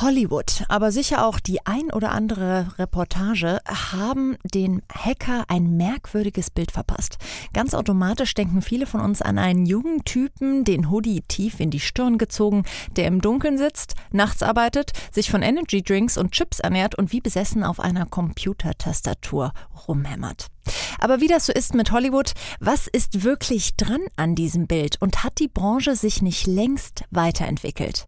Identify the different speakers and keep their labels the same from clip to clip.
Speaker 1: Hollywood, aber sicher auch die ein oder andere Reportage haben den Hacker ein merkwürdiges Bild verpasst. Ganz automatisch denken viele von uns an einen jungen Typen, den Hoodie tief in die Stirn gezogen, der im Dunkeln sitzt, nachts arbeitet, sich von Energy Drinks und Chips ernährt und wie besessen auf einer Computertastatur rumhämmert. Aber wie das so ist mit Hollywood, was ist wirklich dran an diesem Bild und hat die Branche sich nicht längst weiterentwickelt?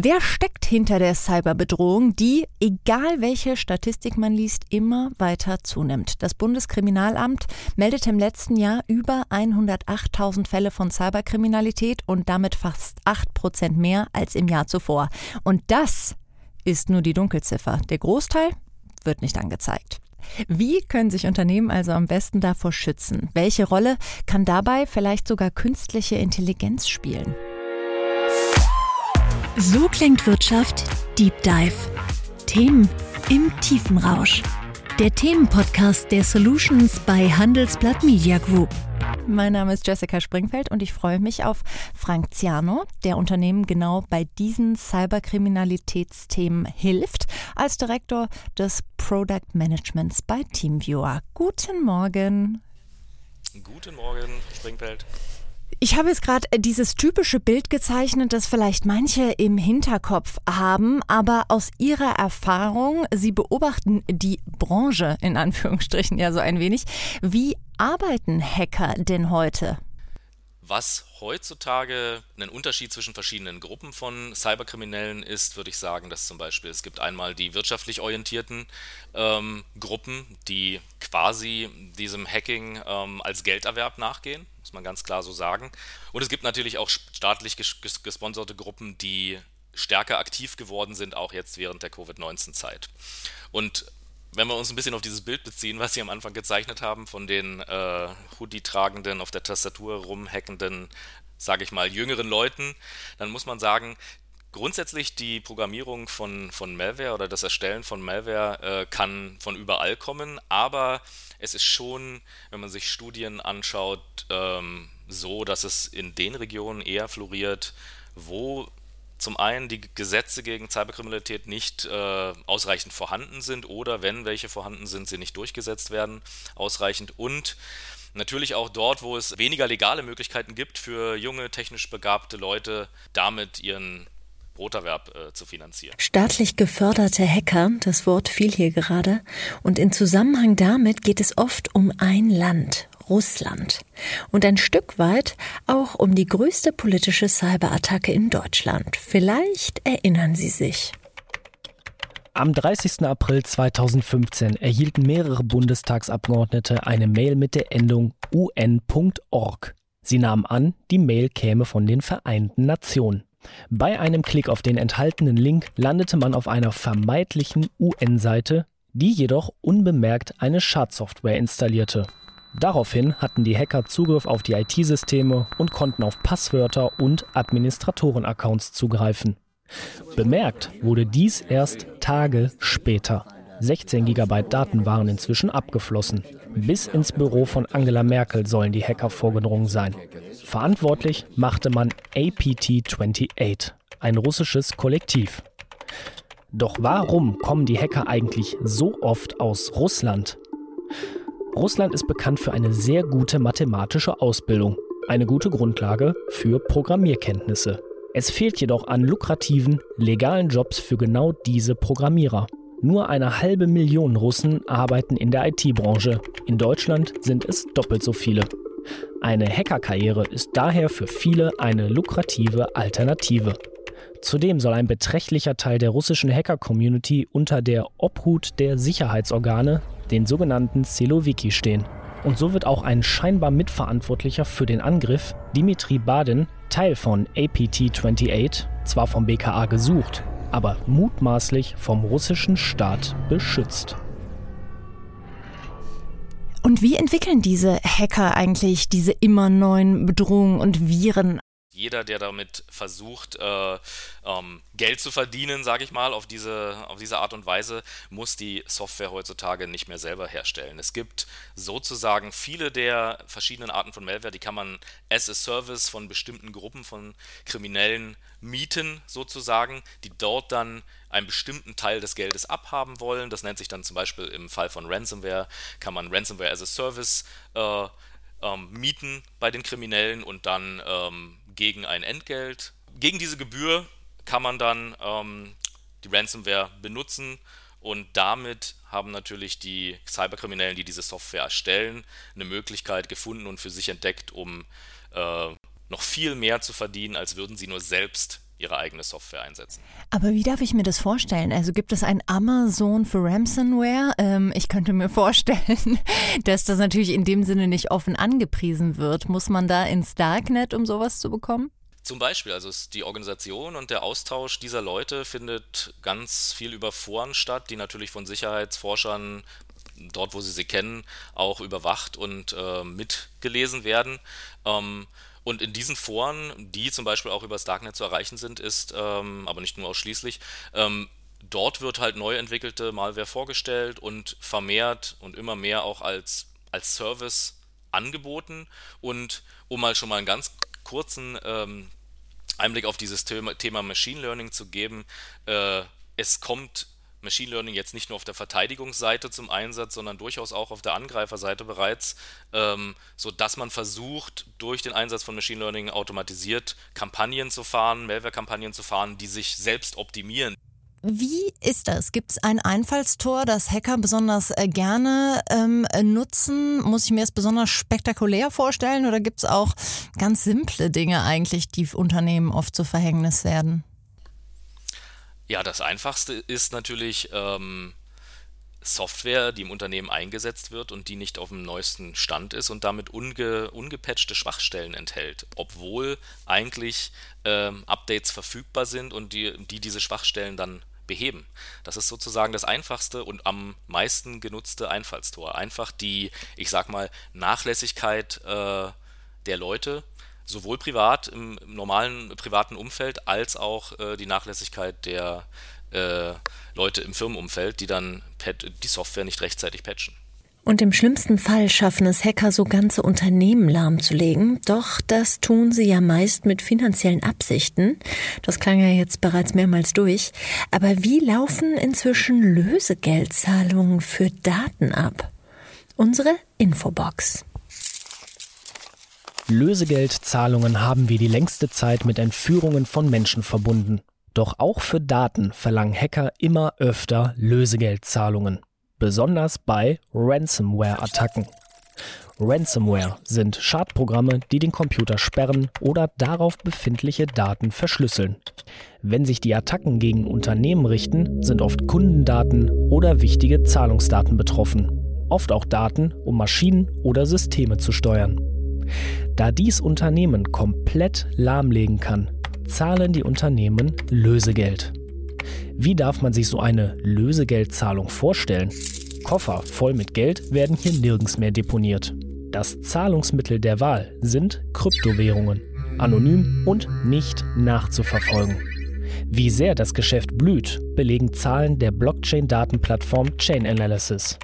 Speaker 1: Wer steckt hinter der Cyberbedrohung, die, egal welche Statistik man liest, immer weiter zunimmt? Das Bundeskriminalamt meldete im letzten Jahr über 108.000 Fälle von Cyberkriminalität und damit fast 8 Prozent mehr als im Jahr zuvor. Und das ist nur die Dunkelziffer. Der Großteil wird nicht angezeigt. Wie können sich Unternehmen also am besten davor schützen? Welche Rolle kann dabei vielleicht sogar künstliche Intelligenz spielen?
Speaker 2: So klingt Wirtschaft Deep Dive. Themen im tiefen Rausch. Der Themenpodcast der Solutions bei Handelsblatt Media Group.
Speaker 1: Mein Name ist Jessica Springfeld und ich freue mich auf Frank Ziano, der Unternehmen genau bei diesen Cyberkriminalitätsthemen hilft, als Direktor des Product Managements bei Teamviewer. Guten Morgen.
Speaker 3: Guten Morgen, Springfeld.
Speaker 1: Ich habe jetzt gerade äh, dieses typische Bild gezeichnet, das vielleicht manche im Hinterkopf haben, aber aus Ihrer Erfahrung, Sie beobachten die Branche in Anführungsstrichen ja so ein wenig. Wie arbeiten Hacker denn heute?
Speaker 3: Was heutzutage ein Unterschied zwischen verschiedenen Gruppen von Cyberkriminellen ist, würde ich sagen, dass zum Beispiel es gibt einmal die wirtschaftlich orientierten ähm, Gruppen, die quasi diesem Hacking ähm, als Gelderwerb nachgehen, muss man ganz klar so sagen. Und es gibt natürlich auch staatlich ges gesponserte Gruppen, die stärker aktiv geworden sind, auch jetzt während der Covid-19-Zeit. Und wenn wir uns ein bisschen auf dieses Bild beziehen, was Sie am Anfang gezeichnet haben, von den äh, Hoodie-tragenden, auf der Tastatur rumhackenden, sage ich mal, jüngeren Leuten, dann muss man sagen, grundsätzlich die Programmierung von, von Malware oder das Erstellen von Malware äh, kann von überall kommen, aber es ist schon, wenn man sich Studien anschaut, ähm, so, dass es in den Regionen eher floriert, wo zum einen die Gesetze gegen Cyberkriminalität nicht äh, ausreichend vorhanden sind oder wenn welche vorhanden sind, sie nicht durchgesetzt werden ausreichend und natürlich auch dort, wo es weniger legale Möglichkeiten gibt für junge, technisch begabte Leute, damit ihren Broterwerb äh, zu finanzieren.
Speaker 2: Staatlich geförderte Hacker, das Wort fiel hier gerade, und in Zusammenhang damit geht es oft um ein Land, Russland und ein Stück weit auch um die größte politische Cyberattacke in Deutschland. Vielleicht erinnern Sie sich.
Speaker 4: Am 30. April 2015 erhielten mehrere Bundestagsabgeordnete eine Mail mit der Endung un.org. Sie nahmen an, die Mail käme von den Vereinten Nationen. Bei einem Klick auf den enthaltenen Link landete man auf einer vermeintlichen UN-Seite, die jedoch unbemerkt eine Schadsoftware installierte. Daraufhin hatten die Hacker Zugriff auf die IT-Systeme und konnten auf Passwörter und Administratoren-Accounts zugreifen. Bemerkt wurde dies erst Tage später. 16 GB Daten waren inzwischen abgeflossen. Bis ins Büro von Angela Merkel sollen die Hacker vorgedrungen sein. Verantwortlich machte man APT-28, ein russisches Kollektiv. Doch warum kommen die Hacker eigentlich so oft aus Russland? Russland ist bekannt für eine sehr gute mathematische Ausbildung, eine gute Grundlage für Programmierkenntnisse. Es fehlt jedoch an lukrativen, legalen Jobs für genau diese Programmierer. Nur eine halbe Million Russen arbeiten in der IT-Branche. In Deutschland sind es doppelt so viele. Eine Hackerkarriere ist daher für viele eine lukrative Alternative. Zudem soll ein beträchtlicher Teil der russischen Hacker-Community unter der Obhut der Sicherheitsorgane den sogenannten Siloviki stehen. Und so wird auch ein scheinbar Mitverantwortlicher für den Angriff, Dimitri Badin, Teil von APT-28, zwar vom BKA gesucht, aber mutmaßlich vom russischen Staat beschützt.
Speaker 1: Und wie entwickeln diese Hacker eigentlich diese immer neuen Bedrohungen und Viren?
Speaker 3: Jeder, der damit versucht, äh, ähm, Geld zu verdienen, sage ich mal, auf diese, auf diese Art und Weise, muss die Software heutzutage nicht mehr selber herstellen. Es gibt sozusagen viele der verschiedenen Arten von Malware, die kann man as a Service von bestimmten Gruppen von Kriminellen mieten, sozusagen, die dort dann einen bestimmten Teil des Geldes abhaben wollen. Das nennt sich dann zum Beispiel im Fall von Ransomware, kann man Ransomware as a Service äh, ähm, mieten bei den Kriminellen und dann ähm, gegen ein Entgelt. Gegen diese Gebühr kann man dann ähm, die Ransomware benutzen und damit haben natürlich die Cyberkriminellen, die diese Software erstellen, eine Möglichkeit gefunden und für sich entdeckt, um äh, noch viel mehr zu verdienen, als würden sie nur selbst ihre eigene Software einsetzen.
Speaker 1: Aber wie darf ich mir das vorstellen? Also gibt es ein Amazon für Ransomware? Ähm, ich könnte mir vorstellen, dass das natürlich in dem Sinne nicht offen angepriesen wird. Muss man da ins Darknet, um sowas zu bekommen?
Speaker 3: Zum Beispiel, also die Organisation und der Austausch dieser Leute findet ganz viel über Foren statt, die natürlich von Sicherheitsforschern dort, wo sie sie kennen, auch überwacht und äh, mitgelesen werden. Ähm, und in diesen Foren, die zum Beispiel auch über das Darknet zu erreichen sind, ist, ähm, aber nicht nur ausschließlich, ähm, dort wird halt neu entwickelte Malware vorgestellt und vermehrt und immer mehr auch als, als Service angeboten. Und um mal schon mal einen ganz kurzen ähm, Einblick auf dieses Thema, Thema Machine Learning zu geben, äh, es kommt Machine Learning jetzt nicht nur auf der Verteidigungsseite zum Einsatz, sondern durchaus auch auf der Angreiferseite bereits, ähm, sodass man versucht, durch den Einsatz von Machine Learning automatisiert Kampagnen zu fahren, Malware-Kampagnen zu fahren, die sich selbst optimieren.
Speaker 1: Wie ist das? Gibt es ein Einfallstor, das Hacker besonders äh, gerne ähm, nutzen? Muss ich mir das besonders spektakulär vorstellen oder gibt es auch ganz simple Dinge eigentlich, die Unternehmen oft zu Verhängnis werden?
Speaker 3: Ja, das Einfachste ist natürlich ähm, Software, die im Unternehmen eingesetzt wird und die nicht auf dem neuesten Stand ist und damit unge ungepatchte Schwachstellen enthält, obwohl eigentlich ähm, Updates verfügbar sind und die, die diese Schwachstellen dann beheben. Das ist sozusagen das einfachste und am meisten genutzte Einfallstor. Einfach die, ich sag mal, Nachlässigkeit äh, der Leute sowohl privat im, im normalen privaten Umfeld als auch äh, die Nachlässigkeit der äh, Leute im Firmenumfeld, die dann die Software nicht rechtzeitig patchen.
Speaker 2: Und im schlimmsten Fall schaffen es Hacker, so ganze Unternehmen lahmzulegen. Doch das tun sie ja meist mit finanziellen Absichten. Das klang ja jetzt bereits mehrmals durch. Aber wie laufen inzwischen Lösegeldzahlungen für Daten ab? Unsere Infobox.
Speaker 4: Lösegeldzahlungen haben wir die längste Zeit mit Entführungen von Menschen verbunden. Doch auch für Daten verlangen Hacker immer öfter Lösegeldzahlungen, besonders bei Ransomware-Attacken. Ransomware sind Schadprogramme, die den Computer sperren oder darauf befindliche Daten verschlüsseln. Wenn sich die Attacken gegen Unternehmen richten, sind oft Kundendaten oder wichtige Zahlungsdaten betroffen, oft auch Daten, um Maschinen oder Systeme zu steuern. Da dies Unternehmen komplett lahmlegen kann, zahlen die Unternehmen Lösegeld. Wie darf man sich so eine Lösegeldzahlung vorstellen? Koffer voll mit Geld werden hier nirgends mehr deponiert. Das Zahlungsmittel der Wahl sind Kryptowährungen, anonym und nicht nachzuverfolgen. Wie sehr das Geschäft blüht, belegen Zahlen der Blockchain-Datenplattform Chain Analysis.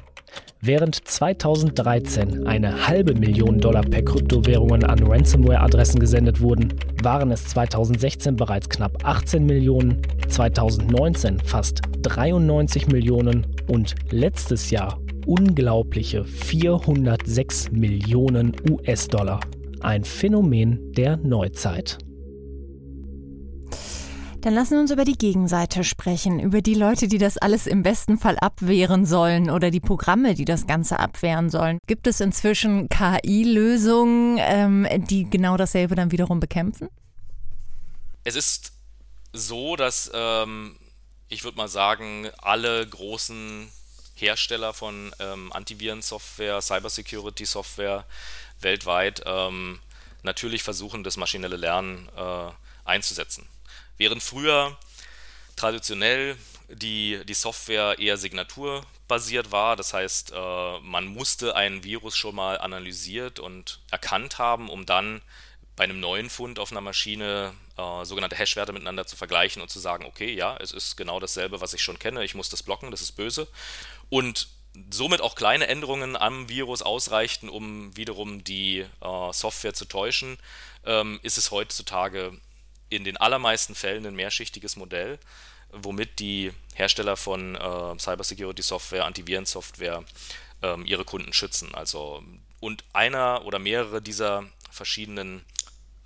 Speaker 4: Während 2013 eine halbe Million Dollar per Kryptowährungen an Ransomware-Adressen gesendet wurden, waren es 2016 bereits knapp 18 Millionen, 2019 fast 93 Millionen und letztes Jahr unglaubliche 406 Millionen US-Dollar. Ein Phänomen der Neuzeit.
Speaker 1: Dann lassen wir uns über die Gegenseite sprechen, über die Leute, die das alles im besten Fall abwehren sollen oder die Programme, die das Ganze abwehren sollen. Gibt es inzwischen KI-Lösungen, ähm, die genau dasselbe dann wiederum bekämpfen?
Speaker 3: Es ist so, dass ähm, ich würde mal sagen, alle großen Hersteller von ähm, Antivirensoftware, Cybersecurity-Software weltweit ähm, natürlich versuchen, das maschinelle Lernen äh, einzusetzen. Während früher traditionell die, die Software eher signaturbasiert war, das heißt, äh, man musste ein Virus schon mal analysiert und erkannt haben, um dann bei einem neuen Fund auf einer Maschine äh, sogenannte Hashwerte miteinander zu vergleichen und zu sagen, okay, ja, es ist genau dasselbe, was ich schon kenne, ich muss das blocken, das ist böse. Und somit auch kleine Änderungen am Virus ausreichten, um wiederum die äh, Software zu täuschen, ähm, ist es heutzutage in den allermeisten Fällen ein mehrschichtiges Modell, womit die Hersteller von äh, Cybersecurity-Software, Antivirensoftware ähm, ihre Kunden schützen. Also und einer oder mehrere dieser verschiedenen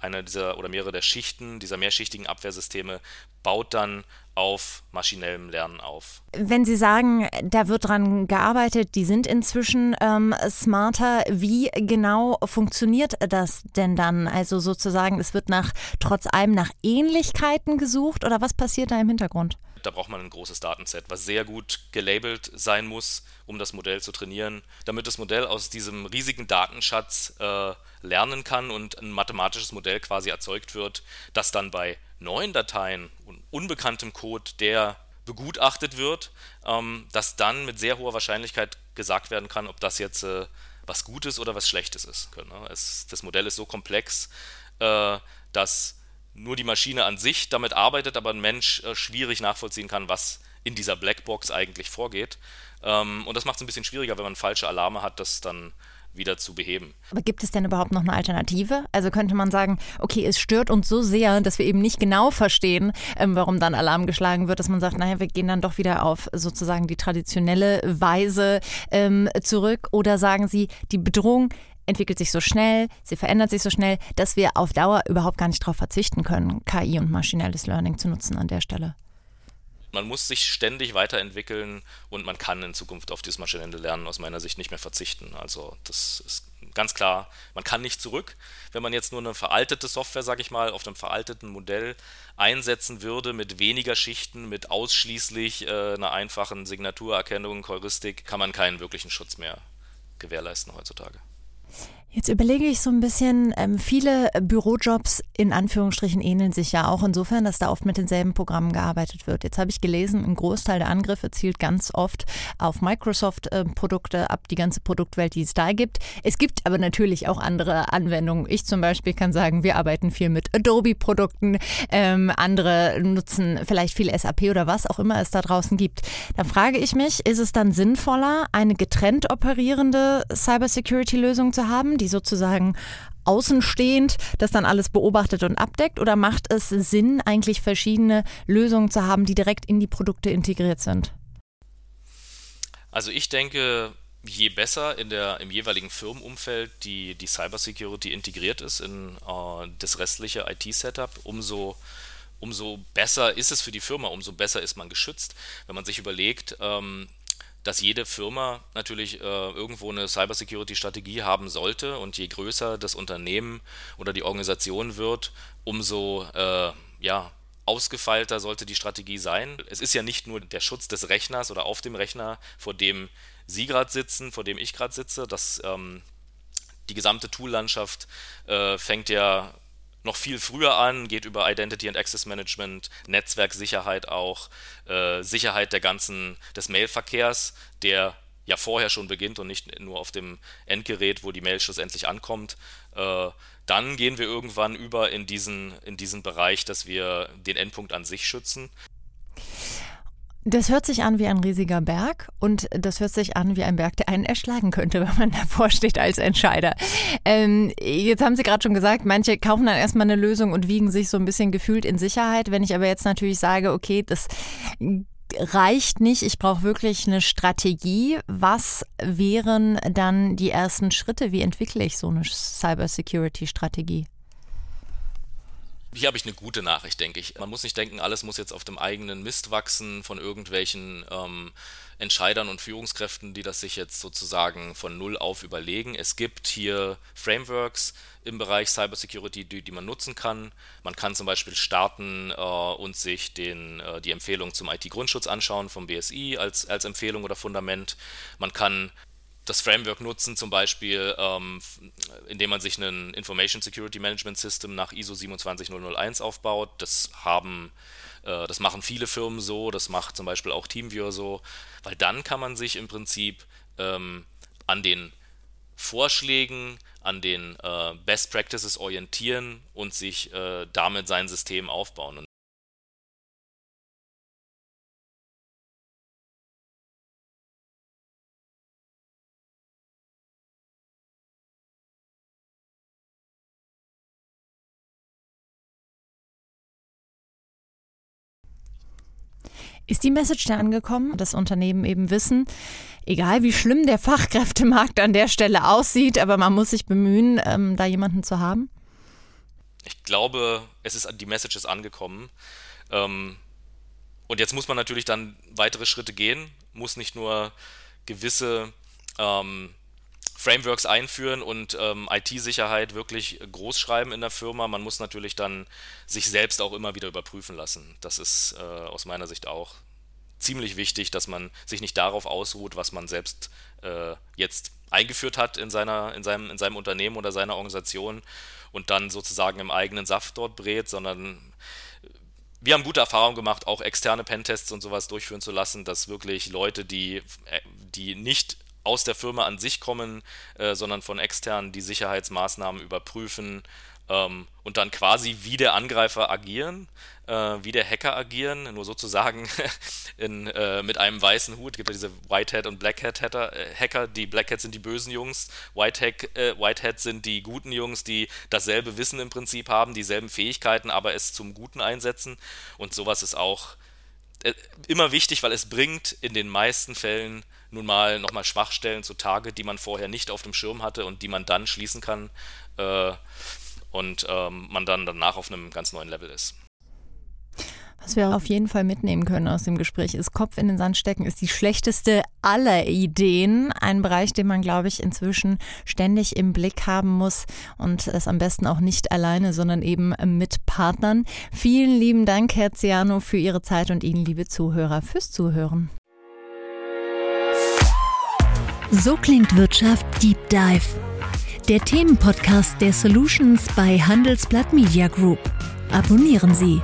Speaker 3: eine dieser oder mehrere der Schichten dieser mehrschichtigen Abwehrsysteme baut dann auf maschinellem Lernen auf.
Speaker 1: Wenn Sie sagen, da wird dran gearbeitet, die sind inzwischen ähm, smarter, wie genau funktioniert das denn dann? Also sozusagen, es wird nach trotz allem nach Ähnlichkeiten gesucht oder was passiert da im Hintergrund?
Speaker 3: Da braucht man ein großes Datenset, was sehr gut gelabelt sein muss, um das Modell zu trainieren, damit das Modell aus diesem riesigen Datenschatz äh, lernen kann und ein mathematisches Modell quasi erzeugt wird, das dann bei neuen Dateien und unbekanntem Code, der begutachtet wird, ähm, dass dann mit sehr hoher Wahrscheinlichkeit gesagt werden kann, ob das jetzt äh, was Gutes oder was Schlechtes ist. Ne? Es, das Modell ist so komplex, äh, dass nur die Maschine an sich damit arbeitet, aber ein Mensch äh, schwierig nachvollziehen kann, was in dieser Blackbox eigentlich vorgeht. Ähm, und das macht es ein bisschen schwieriger, wenn man falsche Alarme hat, das dann wieder zu beheben.
Speaker 1: Aber gibt es denn überhaupt noch eine Alternative? Also könnte man sagen, okay, es stört uns so sehr, dass wir eben nicht genau verstehen, ähm, warum dann Alarm geschlagen wird, dass man sagt, naja, wir gehen dann doch wieder auf sozusagen die traditionelle Weise ähm, zurück. Oder sagen Sie, die Bedrohung entwickelt sich so schnell, sie verändert sich so schnell, dass wir auf Dauer überhaupt gar nicht darauf verzichten können, KI und maschinelles Learning zu nutzen an der Stelle.
Speaker 3: Man muss sich ständig weiterentwickeln und man kann in Zukunft auf dieses maschinelle Lernen aus meiner Sicht nicht mehr verzichten. Also das ist ganz klar, man kann nicht zurück. Wenn man jetzt nur eine veraltete Software, sage ich mal, auf einem veralteten Modell einsetzen würde mit weniger Schichten, mit ausschließlich äh, einer einfachen Signaturerkennung, Heuristik, kann man keinen wirklichen Schutz mehr gewährleisten heutzutage.
Speaker 1: Jetzt überlege ich so ein bisschen, ähm, viele Bürojobs in Anführungsstrichen ähneln sich ja auch insofern, dass da oft mit denselben Programmen gearbeitet wird. Jetzt habe ich gelesen, ein Großteil der Angriffe zielt ganz oft auf Microsoft-Produkte äh, ab, die ganze Produktwelt, die es da gibt. Es gibt aber natürlich auch andere Anwendungen. Ich zum Beispiel kann sagen, wir arbeiten viel mit Adobe-Produkten, ähm, andere nutzen vielleicht viel SAP oder was auch immer es da draußen gibt. Da frage ich mich, ist es dann sinnvoller, eine getrennt operierende Cybersecurity-Lösung zu haben? die sozusagen außenstehend das dann alles beobachtet und abdeckt? Oder macht es Sinn, eigentlich verschiedene Lösungen zu haben, die direkt in die Produkte integriert sind?
Speaker 3: Also ich denke, je besser in der, im jeweiligen Firmenumfeld die, die Cybersecurity integriert ist in äh, das restliche IT-Setup, umso, umso besser ist es für die Firma, umso besser ist man geschützt. Wenn man sich überlegt, ähm, dass jede Firma natürlich äh, irgendwo eine Cybersecurity-Strategie haben sollte und je größer das Unternehmen oder die Organisation wird, umso äh, ja, ausgefeilter sollte die Strategie sein. Es ist ja nicht nur der Schutz des Rechners oder auf dem Rechner, vor dem Sie gerade sitzen, vor dem ich gerade sitze. Das, ähm, die gesamte Toollandschaft äh, fängt ja noch viel früher an, geht über Identity and Access Management, Netzwerksicherheit auch, äh, Sicherheit der ganzen, des Mailverkehrs, der ja vorher schon beginnt und nicht nur auf dem Endgerät, wo die Mail schlussendlich ankommt. Äh, dann gehen wir irgendwann über in diesen, in diesen Bereich, dass wir den Endpunkt an sich schützen.
Speaker 1: Das hört sich an wie ein riesiger Berg und das hört sich an wie ein Berg, der einen erschlagen könnte, wenn man davor steht als Entscheider. Ähm, jetzt haben Sie gerade schon gesagt, manche kaufen dann erstmal eine Lösung und wiegen sich so ein bisschen gefühlt in Sicherheit. Wenn ich aber jetzt natürlich sage, okay, das reicht nicht, ich brauche wirklich eine Strategie. Was wären dann die ersten Schritte? Wie entwickle ich so eine Cybersecurity-Strategie?
Speaker 3: Hier habe ich eine gute Nachricht, denke ich. Man muss nicht denken, alles muss jetzt auf dem eigenen Mist wachsen von irgendwelchen ähm, Entscheidern und Führungskräften, die das sich jetzt sozusagen von Null auf überlegen. Es gibt hier Frameworks im Bereich Cybersecurity, die, die man nutzen kann. Man kann zum Beispiel starten äh, und sich den, äh, die Empfehlung zum IT-Grundschutz anschauen vom BSI als, als Empfehlung oder Fundament. Man kann das Framework nutzen, zum Beispiel, ähm, indem man sich ein Information Security Management System nach ISO 27001 aufbaut. Das haben, äh, das machen viele Firmen so, das macht zum Beispiel auch TeamViewer so, weil dann kann man sich im Prinzip ähm, an den Vorschlägen, an den äh, Best Practices orientieren und sich äh, damit sein System aufbauen.
Speaker 1: Ist die Message da angekommen, dass Unternehmen eben wissen, egal wie schlimm der Fachkräftemarkt an der Stelle aussieht, aber man muss sich bemühen, ähm, da jemanden zu haben?
Speaker 3: Ich glaube, es ist die Message ist angekommen. Ähm, und jetzt muss man natürlich dann weitere Schritte gehen, muss nicht nur gewisse ähm, Frameworks einführen und ähm, IT-Sicherheit wirklich groß schreiben in der Firma. Man muss natürlich dann sich selbst auch immer wieder überprüfen lassen. Das ist äh, aus meiner Sicht auch ziemlich wichtig, dass man sich nicht darauf ausruht, was man selbst äh, jetzt eingeführt hat in, seiner, in, seinem, in seinem Unternehmen oder seiner Organisation und dann sozusagen im eigenen Saft dort brät, sondern wir haben gute Erfahrungen gemacht, auch externe Pentests und sowas durchführen zu lassen, dass wirklich Leute, die, äh, die nicht aus der Firma an sich kommen, äh, sondern von extern die Sicherheitsmaßnahmen überprüfen ähm, und dann quasi wie der Angreifer agieren, äh, wie der Hacker agieren, nur sozusagen in, äh, mit einem weißen Hut. Es gibt ja diese Whitehead und Blackhead Hacker. Äh, Hacker. Die Blackhead sind die bösen Jungs, Whitehead, äh, Whitehead sind die guten Jungs, die dasselbe Wissen im Prinzip haben, dieselben Fähigkeiten, aber es zum Guten einsetzen. Und sowas ist auch äh, immer wichtig, weil es bringt in den meisten Fällen nun mal nochmal Schwachstellen zutage, die man vorher nicht auf dem Schirm hatte und die man dann schließen kann äh, und ähm, man dann danach auf einem ganz neuen Level ist.
Speaker 1: Was wir auf jeden Fall mitnehmen können aus dem Gespräch ist, Kopf in den Sand stecken ist die schlechteste aller Ideen. Ein Bereich, den man, glaube ich, inzwischen ständig im Blick haben muss und es am besten auch nicht alleine, sondern eben mit Partnern. Vielen lieben Dank, Herr Ciano, für Ihre Zeit und Ihnen, liebe Zuhörer, fürs Zuhören.
Speaker 2: So klingt Wirtschaft Deep Dive. Der Themenpodcast der Solutions bei Handelsblatt Media Group. Abonnieren Sie.